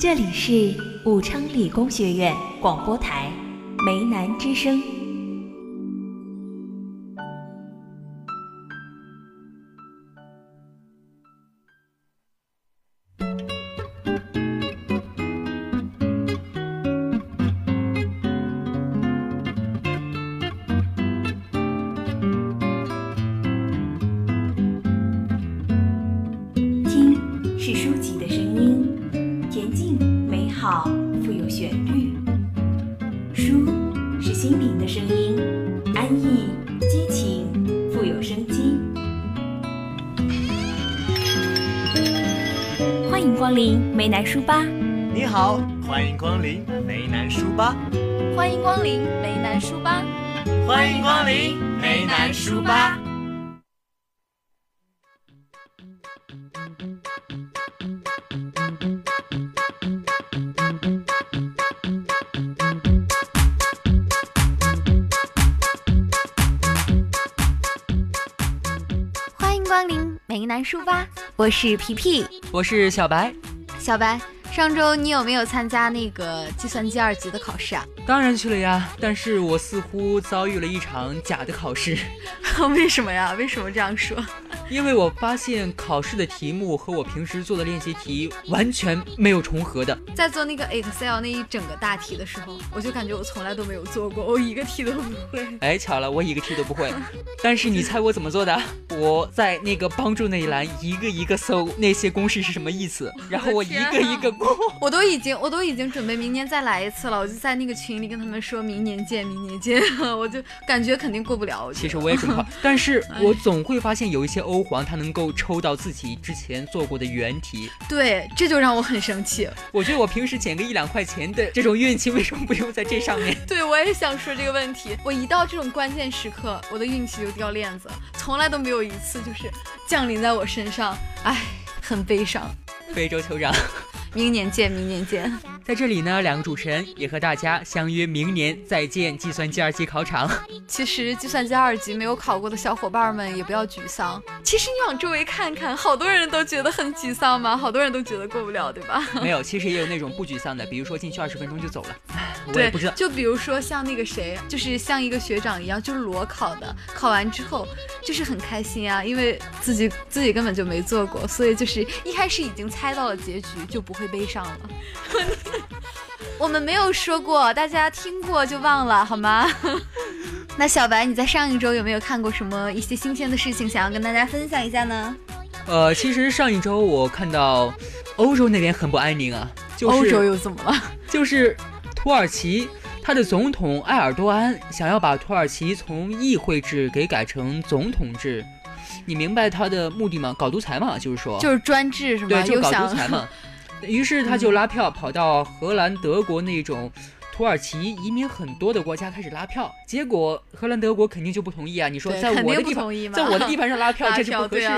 这里是武昌理工学院广播台梅南之声。书吧，我是皮皮。我是小白，小白，上周你有没有参加那个计算机二级的考试啊？当然去了呀，但是我似乎遭遇了一场假的考试，为什么呀？为什么这样说？因为我发现考试的题目和我平时做的练习题完全没有重合的。在做那个 Excel 那一整个大题的时候，我就感觉我从来都没有做过，我一个题都不会。哎，巧了，我一个题都不会。但是你猜我怎么做的？我在那个帮助那一栏一个一个搜那些公式是什么意思，然后我一个一个过。我都已经，我都已经准备明年再来一次了。我就在那个群里跟他们说明年见，明年见。我就感觉肯定过不了。其实我也准备好，但是我总会发现有一些欧皇他能够抽到自己之前做过的原题。对，这就让我很生气。我觉得我平时捡个一两块钱的这种运气，为什么不用在这上面？对，我也想说这个问题。我一到这种关键时刻，我的运气就掉链子，从来都没有一次就是降临在我身上，唉，很悲伤。非洲酋长。明年见，明年见。在这里呢，两个主持人也和大家相约明年再见计算机二级考场。其实计算机二级没有考过的小伙伴们也不要沮丧。其实你往周围看看，好多人都觉得很沮丧嘛，好多人都觉得过不了，对吧？没有，其实也有那种不沮丧的，比如说进去二十分钟就走了。唉 我也不知道。就比如说像那个谁，就是像一个学长一样，就是裸考的，考完之后就是很开心啊，因为自己自己根本就没做过，所以就是一开始已经猜到了结局，就不会悲伤了。我们没有说过，大家听过就忘了好吗？那小白，你在上一周有没有看过什么一些新鲜的事情，想要跟大家分享一下呢？呃，其实上一周我看到欧洲那边很不安宁啊，就是欧洲又怎么了？就是土耳其，他的总统埃尔多安想要把土耳其从议会制给改成总统制，你明白他的目的吗？搞独裁嘛，就是说，就是专制是吗？对，就搞独裁嘛。于是他就拉票跑到荷兰、德国那种土耳其移民很多的国家开始拉票，结果荷兰、德国肯定就不同意啊！你说在我的地方在我的地盘上拉 票，这是不合适。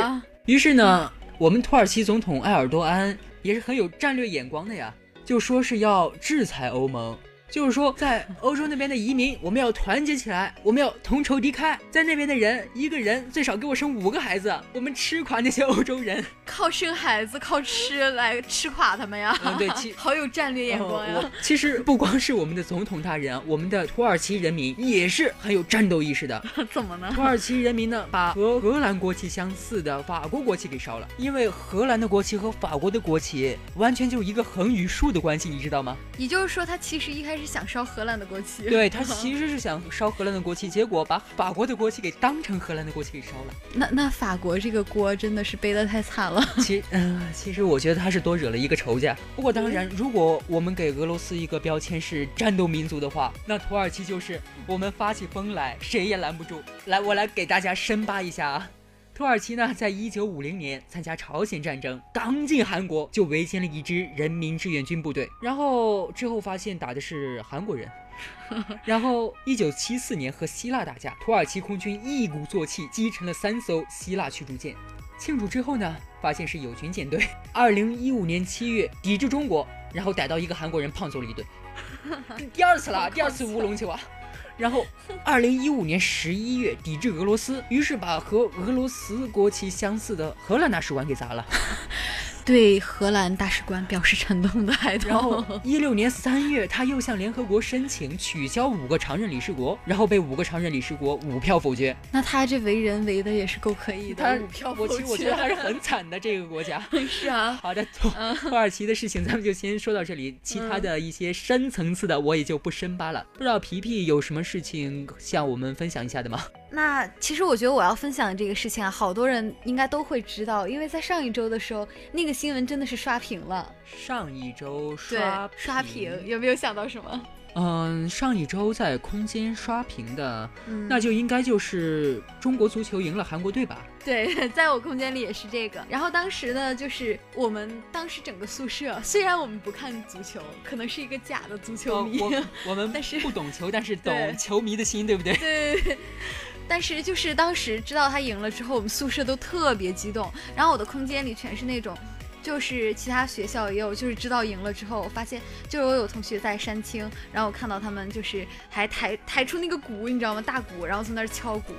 于是呢，我们土耳其总统埃尔多安也是很有战略眼光的呀，就说是要制裁欧盟。就是说，在欧洲那边的移民，我们要团结起来，我们要同仇敌忾。在那边的人，一个人最少给我生五个孩子，我们吃垮那些欧洲人。靠生孩子、靠吃来吃垮他们呀！嗯对其好有战略眼光呀！哦其实不光是我们的总统大人啊，我们的土耳其人民也是很有战斗意识的。怎么呢？土耳其人民呢，把和荷兰国旗相似的法国国旗给烧了，因为荷兰的国旗和法国的国旗完全就是一个横与竖的关系，你知道吗？也就是说，他其实一开始想烧荷兰的国旗。对他其实是想烧荷兰的国旗，结果把法国的国旗给当成荷兰的国旗给烧了。那那法国这个锅真的是背得太惨了。其嗯、其实我觉得他是多惹了一个仇家。不过当然，如果我们给俄罗斯一个标签是战斗民族的话，那土耳其就是我们发起疯来谁也拦不住。来，我来给大家深扒一下啊。土耳其呢，在一九五零年参加朝鲜战争，刚进韩国就围歼了一支人民志愿军部队，然后之后发现打的是韩国人，然后一九七四年和希腊打架，土耳其空军一鼓作气击沉了三艘希腊驱逐舰。庆祝之后呢，发现是友军舰队。二零一五年七月抵制中国，然后逮到一个韩国人胖揍了一顿，第二次了，第二次乌龙球啊。然后，二零一五年十一月抵制俄罗斯，于是把和俄罗斯国旗相似的荷兰大使馆给砸了。对荷兰大使馆表示沉痛的哀然后悼。一六年三月，他又向联合国申请取消五个常任理事国，然后被五个常任理事国五票否决。那他这为人为的也是够可以的，他五票否决其实我觉得还是很惨的这个国家。是啊。好的，土土耳其的事情咱们就先说到这里，其他的一些深层次的我也就不深扒了。不知道皮皮有什么事情向我们分享一下的吗？那其实我觉得我要分享的这个事情啊，好多人应该都会知道，因为在上一周的时候，那个新闻真的是刷屏了。上一周对，刷刷屏，有没有想到什么？嗯，上一周在空间刷屏的，嗯那就应该就是中国足球赢了韩国队吧？对，在我空间里也是这个。然后当时呢，就是我们当时整个宿舍，虽然我们不看足球，可能是一个假的足球迷，我 我们但是不懂球，但是懂球迷的心，对不对对。但是就是当时知道他赢了之后，我们宿舍都特别激动。然后我的空间里全是那种，就是其他学校也有，就是知道赢了之后，我发现就是我有同学在山青，然后我看到他们就是还抬抬出那个鼓，你知道吗？大鼓，然后从那儿敲鼓。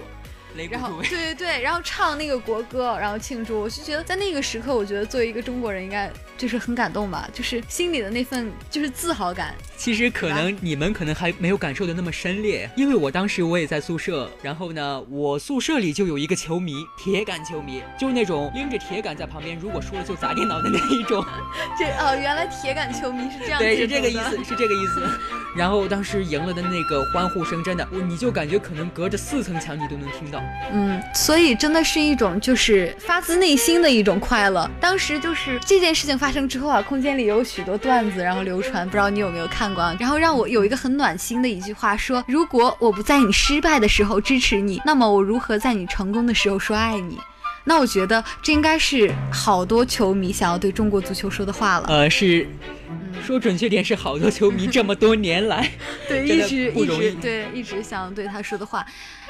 雷鼓然后助威。对对对，然后唱那个国歌，然后庆祝。我就觉得在那个时刻，我觉得作为一个中国人，应该就是很感动吧，就是心里的那份就是自豪感。其实可能你们可能还没有感受的那么深烈，因为我当时我也在宿舍，然后呢，我宿舍里就有一个球迷，铁杆球迷，就是那种拎着铁杆在旁边，如果输了就砸电脑的那一种。这哦，原来铁杆球迷是这样对，是这个意思，是这个意思。然后当时赢了的那个欢呼声，真的，我你就感觉可能隔着四层墙你都能听到。嗯，所以真的是一种就是发自内心的一种快乐。当时就是这件事情发生之后啊，空间里有许多段子，然后流传，不知道你有没有看过啊？然后让我有一个很暖心的一句话说：如果我不在你失败的时候支持你，那么我如何在你成功的时候说爱你？那我觉得这应该是好多球迷想要对中国足球说的话了。呃，是嗯，说准确点是好多球迷这么多年来，对，一直一直对一直想对他说的话。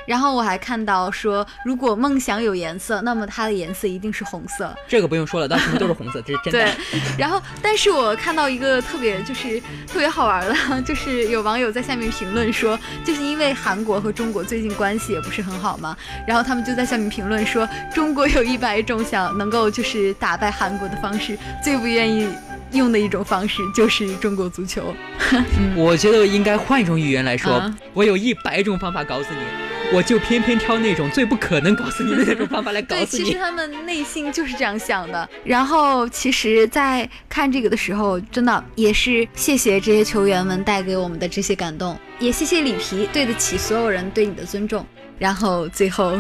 然后我还看到说，如果梦想有颜色，那么它的颜色一定是红色。这个不用说了，当时都是红色，这是真的对的。，然后但是我看到一个特别就是特别好玩的，就是有网友在下面评论说，就是因为韩国和中国最近关系也不是很好嘛，然后他们就在下面评论说，中国有一百种想能够就是打败韩国的方式，最不愿意用的一种方式就是中国足球。我觉得应该换一种语言来说，啊我有一百种方法搞死你，我就偏偏挑那种最不可能搞死你的那种方法来搞对，死你。其实他们内心就是这样想的。然后，其实，在看这个的时候，真的也是谢谢这些球员们带给我们的这些感动，也谢谢里皮对得起所有人对你的尊重。然后最后，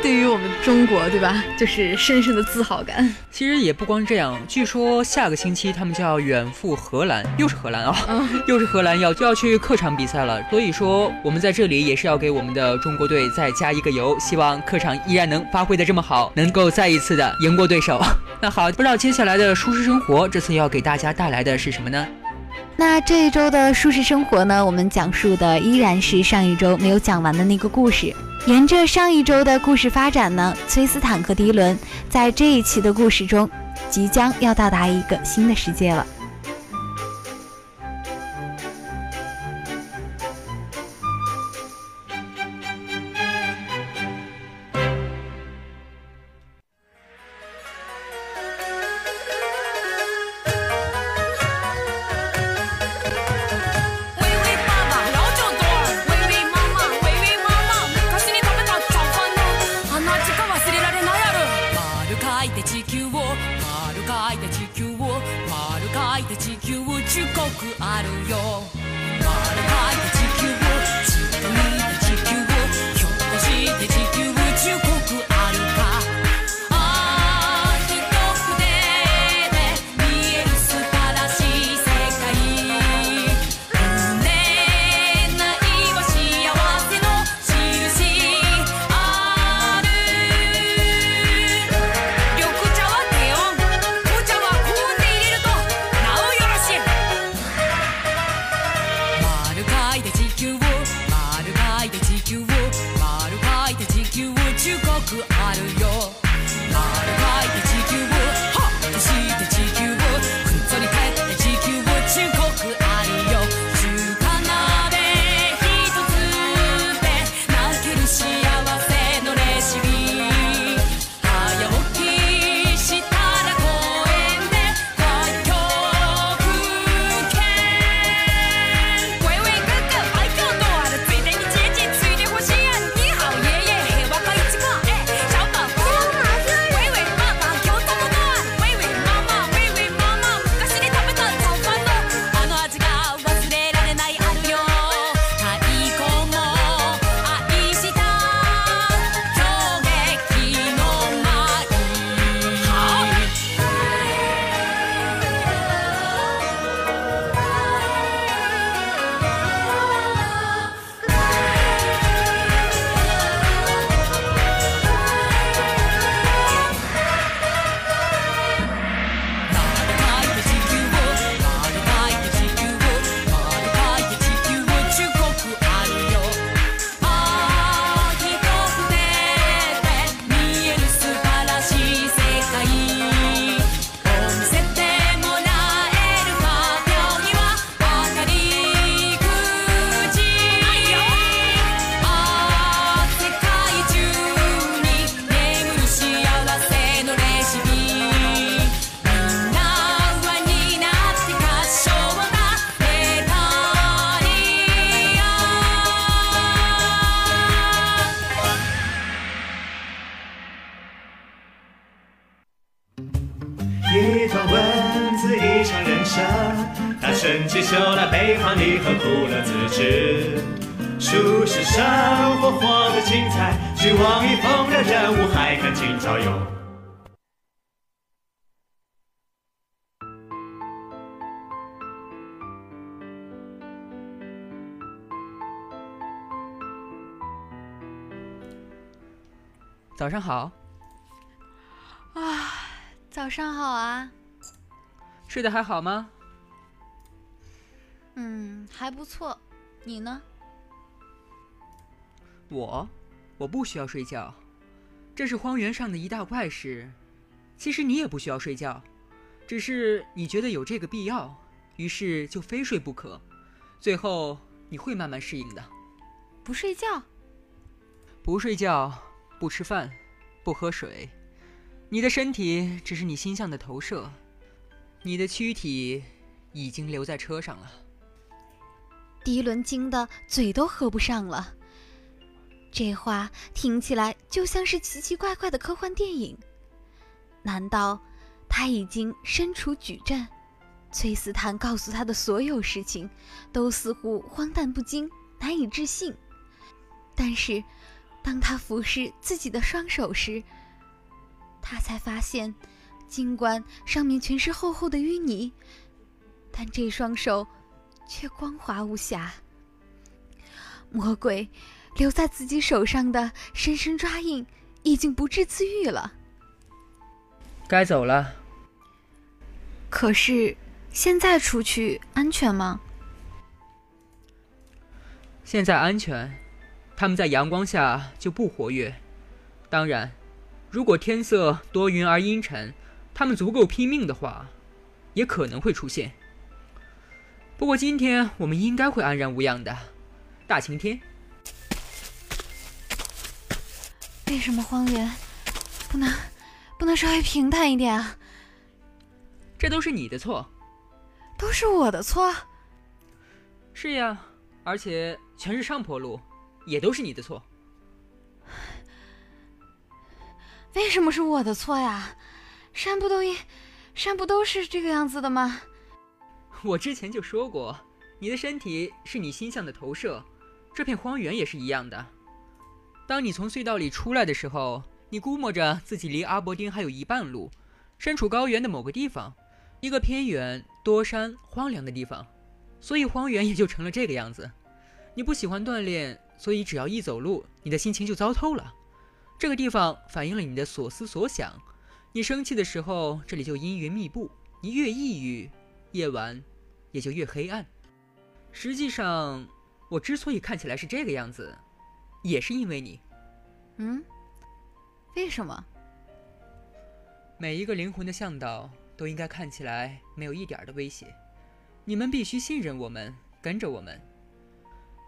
对于我们中国，对吧，就是深深的自豪感。其实也不光这样，据说下个星期他们就要远赴荷兰，又是荷兰啊，嗯，又是荷兰要就要去客场比赛了。所以说我们在这里也是要给我们的中国队再加一个油，希望客场依然能发挥的这么好，能够再一次的赢过对手。那好，不知道接下来的舒适生活这次要给大家带来的是什么呢？那这一周的舒适生活呢，我们讲述的依然是上一周没有讲完的那个故事。沿着上一周的故事发展呢，崔斯坦和迪伦在这一期的故事中，即将要到达一个新的世界了。一段文字，一场人生。他甚至修了悲欢离合，苦乐自知。书是生活活得精彩，去望一风的人物，还看今朝有。早上好，早上好啊，睡得还好吗？嗯，还不错，你呢？我，我不需要睡觉，这是荒原上的一大怪事。其实你也不需要睡觉，只是你觉得有这个必要，于是就非睡不可。最后你会慢慢适应的。不睡觉？不睡觉。不吃饭，不喝水，你的身体只是你心象的投射，你的躯体已经留在车上了。迪伦惊得嘴都合不上了，这话听起来就像是奇奇怪怪的科幻电影。难道他已经身处矩阵？崔斯坦告诉他的所有事情，都似乎荒诞不经，难以置信。但是。当他俯视自己的双手时，他才发现，尽管上面全是厚厚的淤泥，但这双手却光滑无瑕。魔鬼留在自己手上的深深抓印已经不治自愈了。该走了。可是，现在出去安全吗？现在安全。他们在阳光下就不活跃。当然，如果天色多云而阴沉，他们足够拼命的话，也可能会出现。不过今天我们应该会安然无恙的。大晴天。为什么荒原不能不能稍微平坦一点啊？这都是你的错。都是我的错。是呀，而且全是上坡路。也都是你的错。为什么是我的错呀？山不都一，山不都是这个样子的吗？我之前就说过，你的身体是你心象的投射，这片荒原也是一样的。当你从隧道里出来的时候，你估摸着自己离阿伯丁还有一半路，身处高原的某个地方，一个偏远、多山、荒凉的地方，所以荒原也就成了这个样子。你不喜欢锻炼。所以，只要一走路，你的心情就糟透了。这个地方反映了你的所思所想。你生气的时候，这里就阴云密布；你越抑郁，夜晚也就越黑暗。实际上，我之所以看起来是这个样子，也是因为你。嗯？为什么？每一个灵魂的向导都应该看起来没有一点的威胁。你们必须信任我们，跟着我们。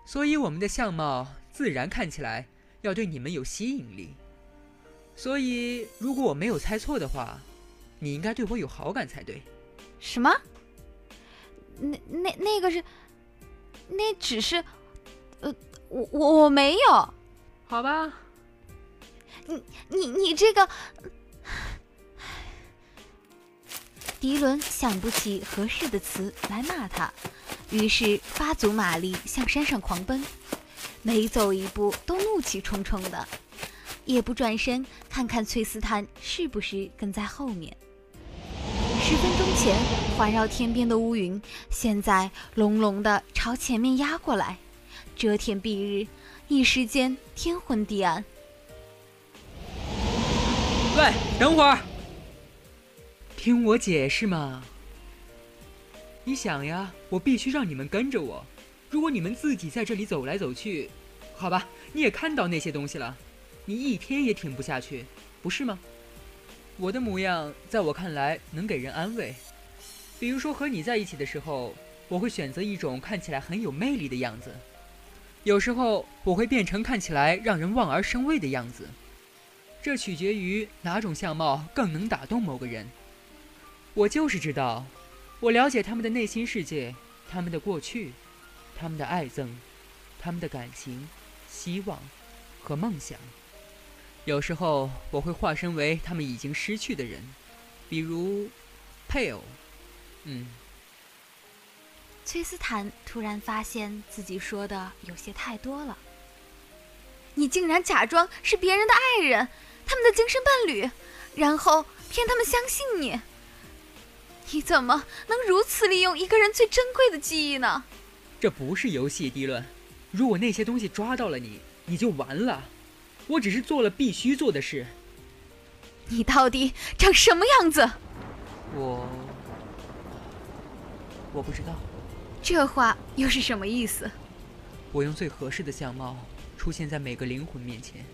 所以我们的相貌自然看起来要对你们有吸引力。所以如果我没有猜错的话，你应该对我有好感才对。什么？那那那个是？那只是……呃，我我我没有。好吧。你你你这个……迪伦想不起合适的词来骂他。于是发足马力向山上狂奔，每走一步都怒气冲冲的，也不转身看看崔斯坦是不是跟在后面。十分钟前环绕天边的乌云，现在隆隆的朝前面压过来，遮天蔽日，一时间天昏地暗。喂，等会儿，听我解释嘛。你想呀，我必须让你们跟着我。如果你们自己在这里走来走去，好吧，你也看到那些东西了，你一天也挺不下去，不是吗？我的模样在我看来能给人安慰，比如说和你在一起的时候，我会选择一种看起来很有魅力的样子；有时候我会变成看起来让人望而生畏的样子，这取决于哪种相貌更能打动某个人。我就是知道。我了解他们的内心世界，他们的过去，他们的爱憎，他们的感情、希望和梦想。有时候我会化身为他们已经失去的人，比如配偶。嗯，崔斯坦突然发现自己说的有些太多了。你竟然假装是别人的爱人，他们的精神伴侣，然后骗他们相信你。你怎么能如此利用一个人最珍贵的记忆呢？这不是游戏，迪伦。如果那些东西抓到了你，你就完了。我只是做了必须做的事。你到底长什么样子？我我不知道。这话又是什么意思？我用最合适的相貌出现在每个灵魂面前，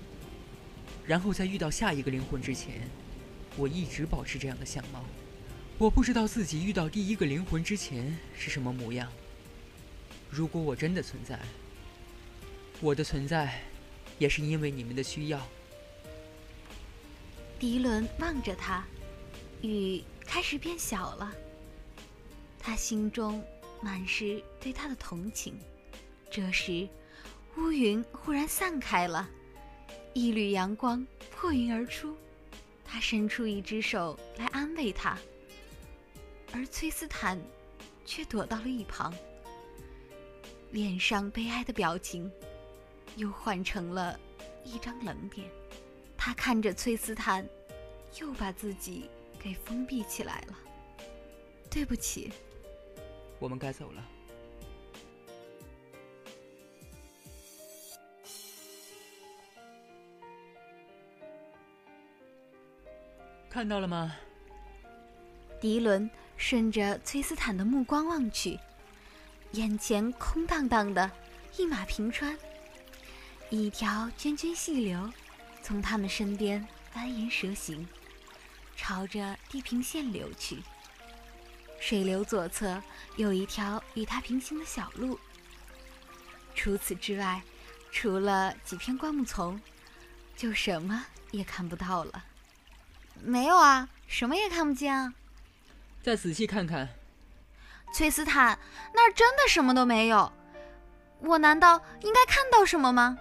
然后在遇到下一个灵魂之前，我一直保持这样的相貌。我不知道自己遇到第一个灵魂之前是什么模样。如果我真的存在，我的存在也是因为你们的需要。迪伦望着他，雨开始变小了。他心中满是对他的同情。这时，乌云忽然散开了，一缕阳光破云而出。他伸出一只手来安慰他。而崔斯坦却躲到了一旁，脸上悲哀的表情又换成了一张冷脸。他看着崔斯坦，又把自己给封闭起来了。对不起，我们该走了。看到了吗？迪伦。顺着崔斯坦的目光望去，眼前空荡荡的，一马平川，一条涓涓细流从他们身边蜿蜒蛇行，朝着地平线流去。水流左侧有一条与它平行的小路。除此之外，除了几片灌木丛，就什么也看不到了。没有啊，什么也看不见啊。再仔细看看，崔斯坦，那儿真的什么都没有。我难道应该看到什么吗？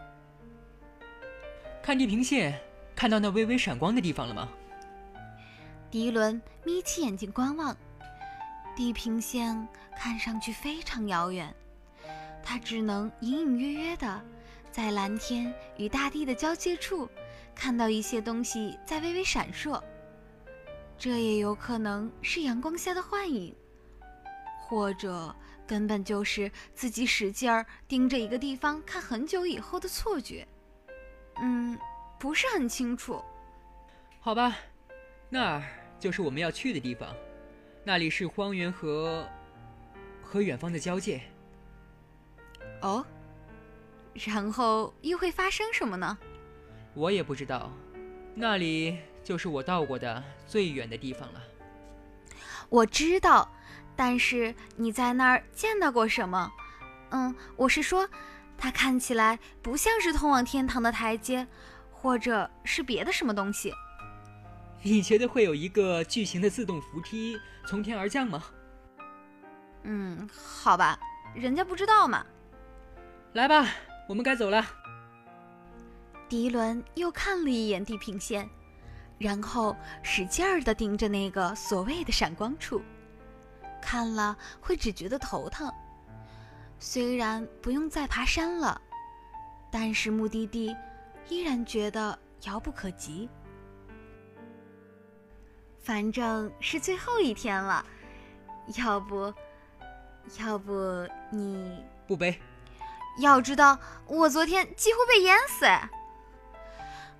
看地平线，看到那微微闪光的地方了吗？迪伦眯起眼睛观望，地平线看上去非常遥远，他只能隐隐约约的在蓝天与大地的交界处看到一些东西在微微闪烁。这也有可能是阳光下的幻影，或者根本就是自己使劲儿盯着一个地方看很久以后的错觉。嗯，不是很清楚。好吧，那儿就是我们要去的地方，那里是荒原和和远方的交界。哦，然后又会发生什么呢？我也不知道，那里。就是我到过的最远的地方了。我知道，但是你在那儿见到过什么？嗯，我是说，它看起来不像是通往天堂的台阶，或者是别的什么东西。你觉得会有一个巨型的自动扶梯从天而降吗？嗯，好吧，人家不知道嘛。来吧，我们该走了。迪伦又看了一眼地平线。然后使劲儿地盯着那个所谓的闪光处，看了会只觉得头疼。虽然不用再爬山了，但是目的地依然觉得遥不可及。反正是最后一天了，要不，要不你不背？要知道，我昨天几乎被淹死。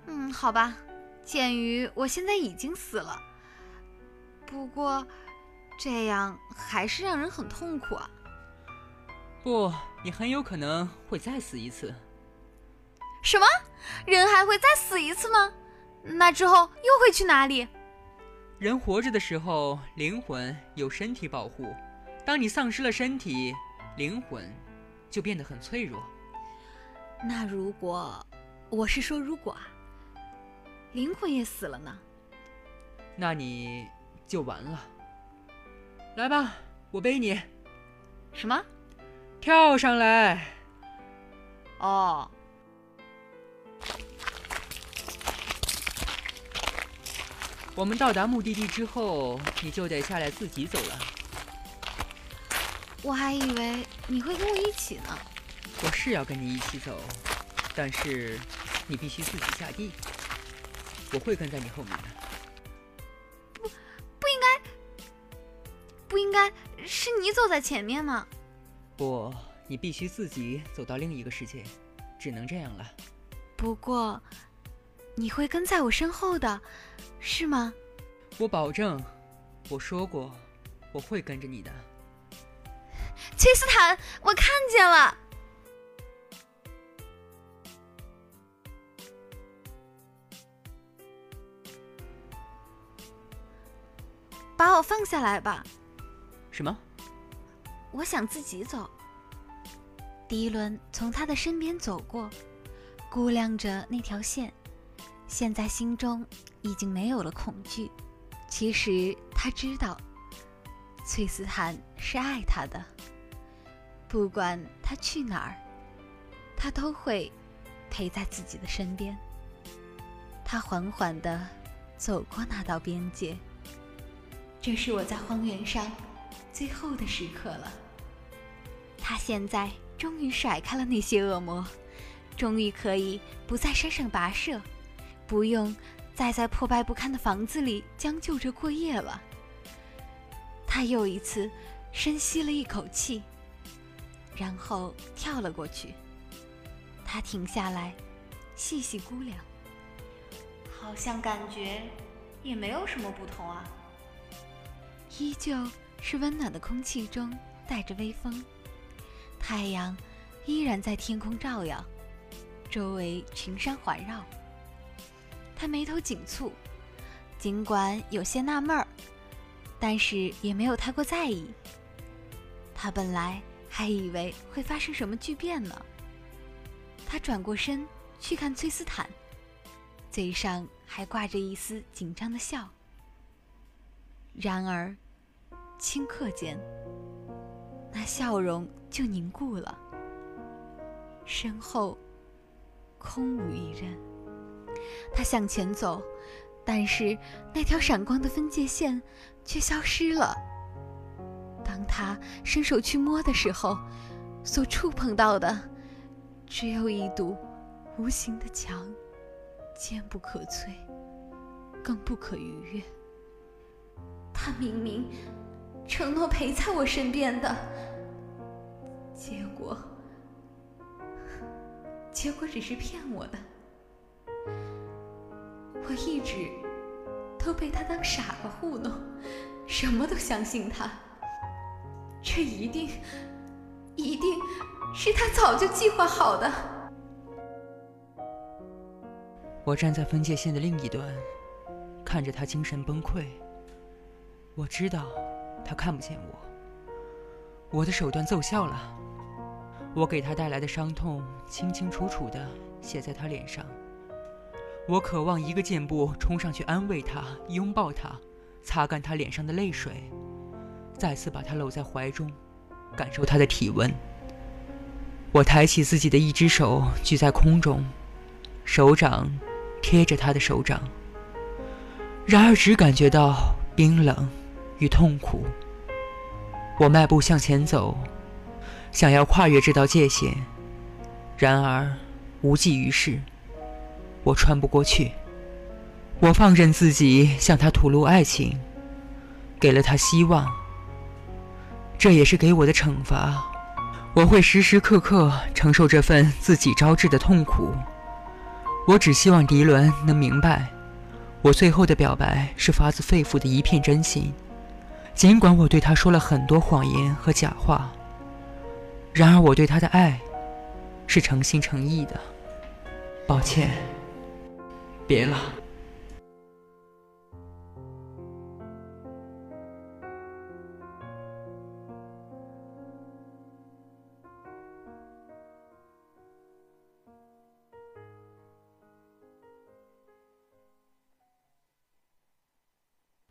嗯，好吧。鉴于我现在已经死了，不过这样还是让人很痛苦啊。不，你很有可能会再死一次。什么？人还会再死一次吗？那之后又会去哪里？人活着的时候，灵魂有身体保护；当你丧失了身体，灵魂就变得很脆弱。那如果，我是说如果啊。灵魂也死了呢，那你就完了。来吧，我背你。什么？跳上来。哦。我们到达目的地之后，你就得下来自己走了。我还以为你会跟我一起呢。我是要跟你一起走，但是你必须自己下地。我会跟在你后面的。不不应该，不应该是你走在前面吗？不，你必须自己走到另一个世界，只能这样了。不过，你会跟在我身后的，是吗？我保证，我说过，我会跟着你的。崔斯坦，我看见了。把我放下来吧，什么？我想自己走。迪伦从他的身边走过，估量着那条线，现在心中已经没有了恐惧。其实他知道，崔斯坦是爱他的，不管他去哪儿，他都会陪在自己的身边。他缓缓地走过那道边界。这是我在荒原上最后的时刻了。他现在终于甩开了那些恶魔，终于可以不在山上跋涉，不用再在破败不堪的房子里将就着过夜了。他又一次深吸了一口气，然后跳了过去。他停下来，细细估量，好像感觉也没有什么不同啊。依旧是温暖的空气中带着微风，太阳依然在天空照耀，周围群山环绕。他眉头紧蹙，尽管有些纳闷儿，但是也没有太过在意。他本来还以为会发生什么巨变呢。他转过身去看崔斯坦，嘴上还挂着一丝紧张的笑。然而。顷刻间，那笑容就凝固了，身后空无一人。他向前走，但是那条闪光的分界线却消失了。当他伸手去摸的时候，所触碰到的只有一堵无形的墙，坚不可摧，更不可逾越。他明明……承诺陪在我身边的，结果，结果只是骗我的。我一直都被他当傻子糊弄，什么都相信他。这一定，一定是他早就计划好的。我站在分界线的另一端，看着他精神崩溃。我知道。他看不见我，我的手段奏效了。我给他带来的伤痛清清楚楚地写在他脸上。我渴望一个箭步冲上去安慰他，拥抱他，擦干他脸上的泪水，再次把他搂在怀中，感受他的体温。我抬起自己的一只手举在空中，手掌贴着他的手掌，然而只感觉到冰冷。与痛苦，我迈步向前走，想要跨越这道界限，然而无济于事。我穿不过去。我放任自己向他吐露爱情，给了他希望，这也是给我的惩罚。我会时时刻刻承受这份自己招致的痛苦。我只希望迪伦能明白，我最后的表白是发自肺腑的一片真心。尽管我对他说了很多谎言和假话，然而我对他的爱是诚心诚意的。抱歉，别了。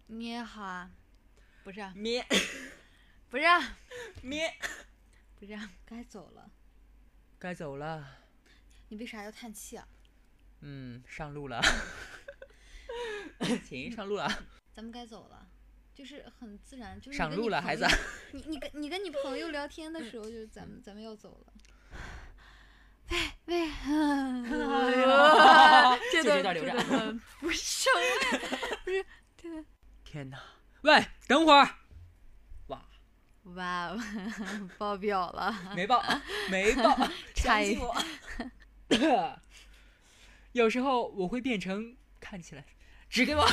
你也好啊。不是，啊咩，不是，咩，不是，该走了，该走了。你为啥要叹气啊？嗯，上路了。请上路了，咱们该走了，就是很自然，就是上路了孩子。你你跟你跟你朋友聊天的时候，就是咱们咱们要走了。喂喂，这就这段段留着段不是不是这个。天哪！喂，等会儿，哇，哇哦，爆表了！没爆，没爆，差一。有时候我会变成看起来，指给我。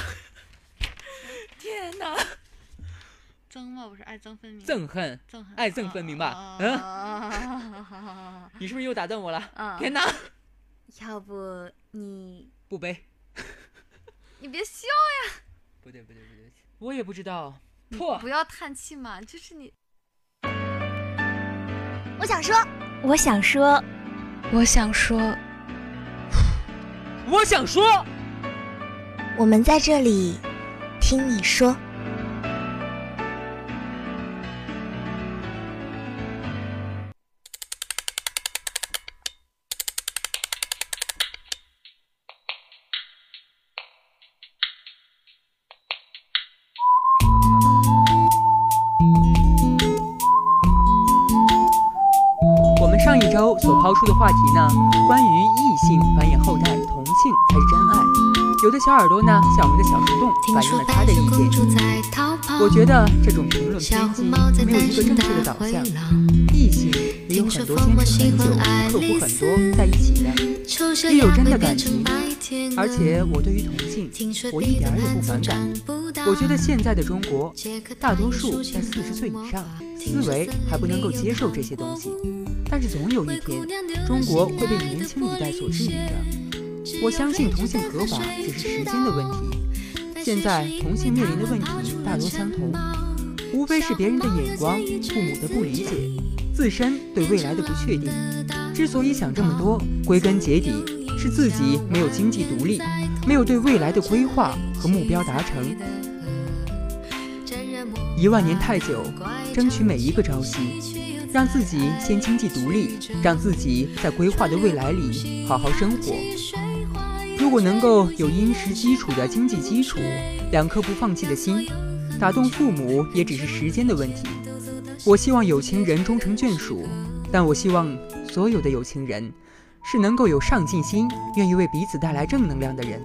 天哪！憎吗？不是爱憎分明。憎恨，憎恨，爱憎分明吧嗯嗯。你是不是又打断我了？嗯天哪！要不你不背，你别笑呀，不对不对不对，我也不知道。破不要叹气嘛，就是你。我想说，我想说，我想说，我想说，我们在这里听你说。抛出的话题呢，关于异性繁衍后代，同性才是真爱。有的小耳朵呢，像我们的小树洞反映了他的意见。我觉得这种评论偏激，没有一个正确的导向。异性也有很多坚持很久、克服很多在一起的，也有真的感情。而且我对于同性，我一点儿也不反感。我觉得现在的中国，大多数在四十岁以上，思维还不能够接受这些东西。但是总有一天，中国会被年轻一代所治愈的。我相信同性合法只是时间的问题。现在同性面临的问题大多相同，无非是别人的眼光、父母的不理解、自身对未来的不确定。之所以想这么多，归根结底是自己没有经济独立，没有对未来的规划和目标达成。一万年太久，争取每一个朝夕，让自己先经济独立，让自己在规划的未来里好好生活。如果能够有殷实基础的经济基础，两颗不放弃的心，打动父母也只是时间的问题。我希望有情人终成眷属，但我希望所有的有情人是能够有上进心，愿意为彼此带来正能量的人。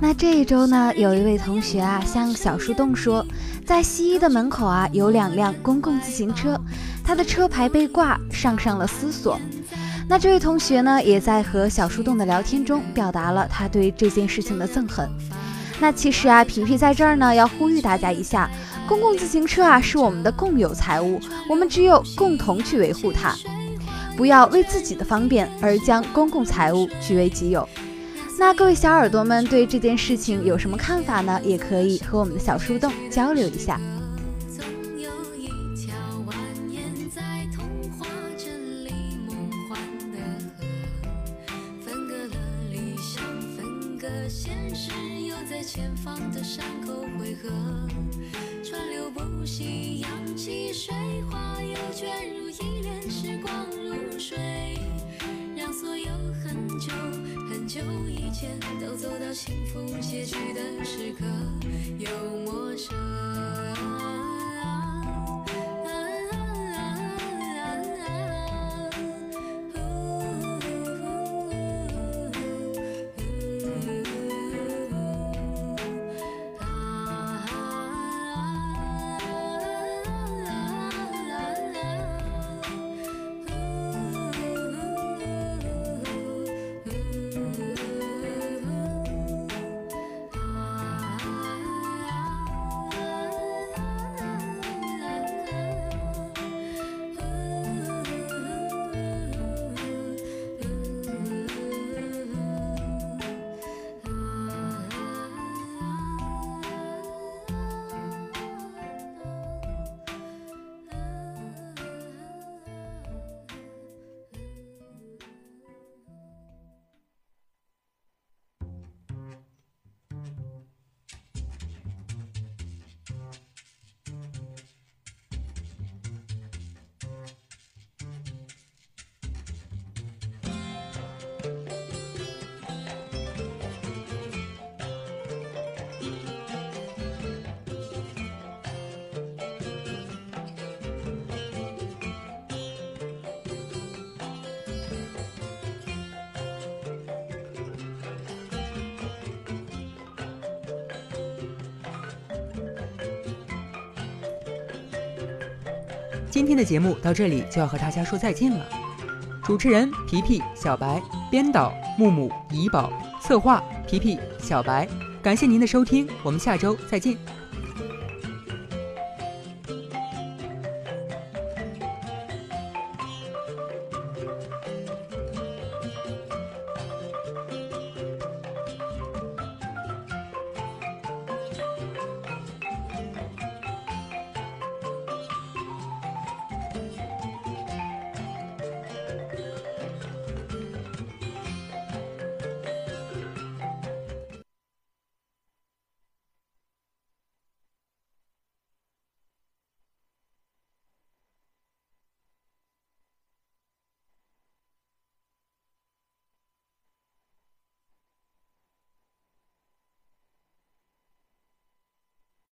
那这一周呢，有一位同学啊，向小树洞说，在西医的门口啊，有两辆公共自行车，他的车牌被挂上上了思索。那这位同学呢，也在和小树洞的聊天中表达了他对这件事情的憎恨。那其实啊，皮皮在这儿呢，要呼吁大家一下，公共自行车啊是我们的共有财物，我们只有共同去维护它，不要为自己的方便而将公共财物据为己有。那各位小耳朵们对这件事情有什么看法呢？也可以和我们的小树洞交流一下。今天的节目到这里就要和大家说再见了。主持人皮皮、小白，编导木木、怡宝，策划皮皮、小白。感谢您的收听，我们下周再见。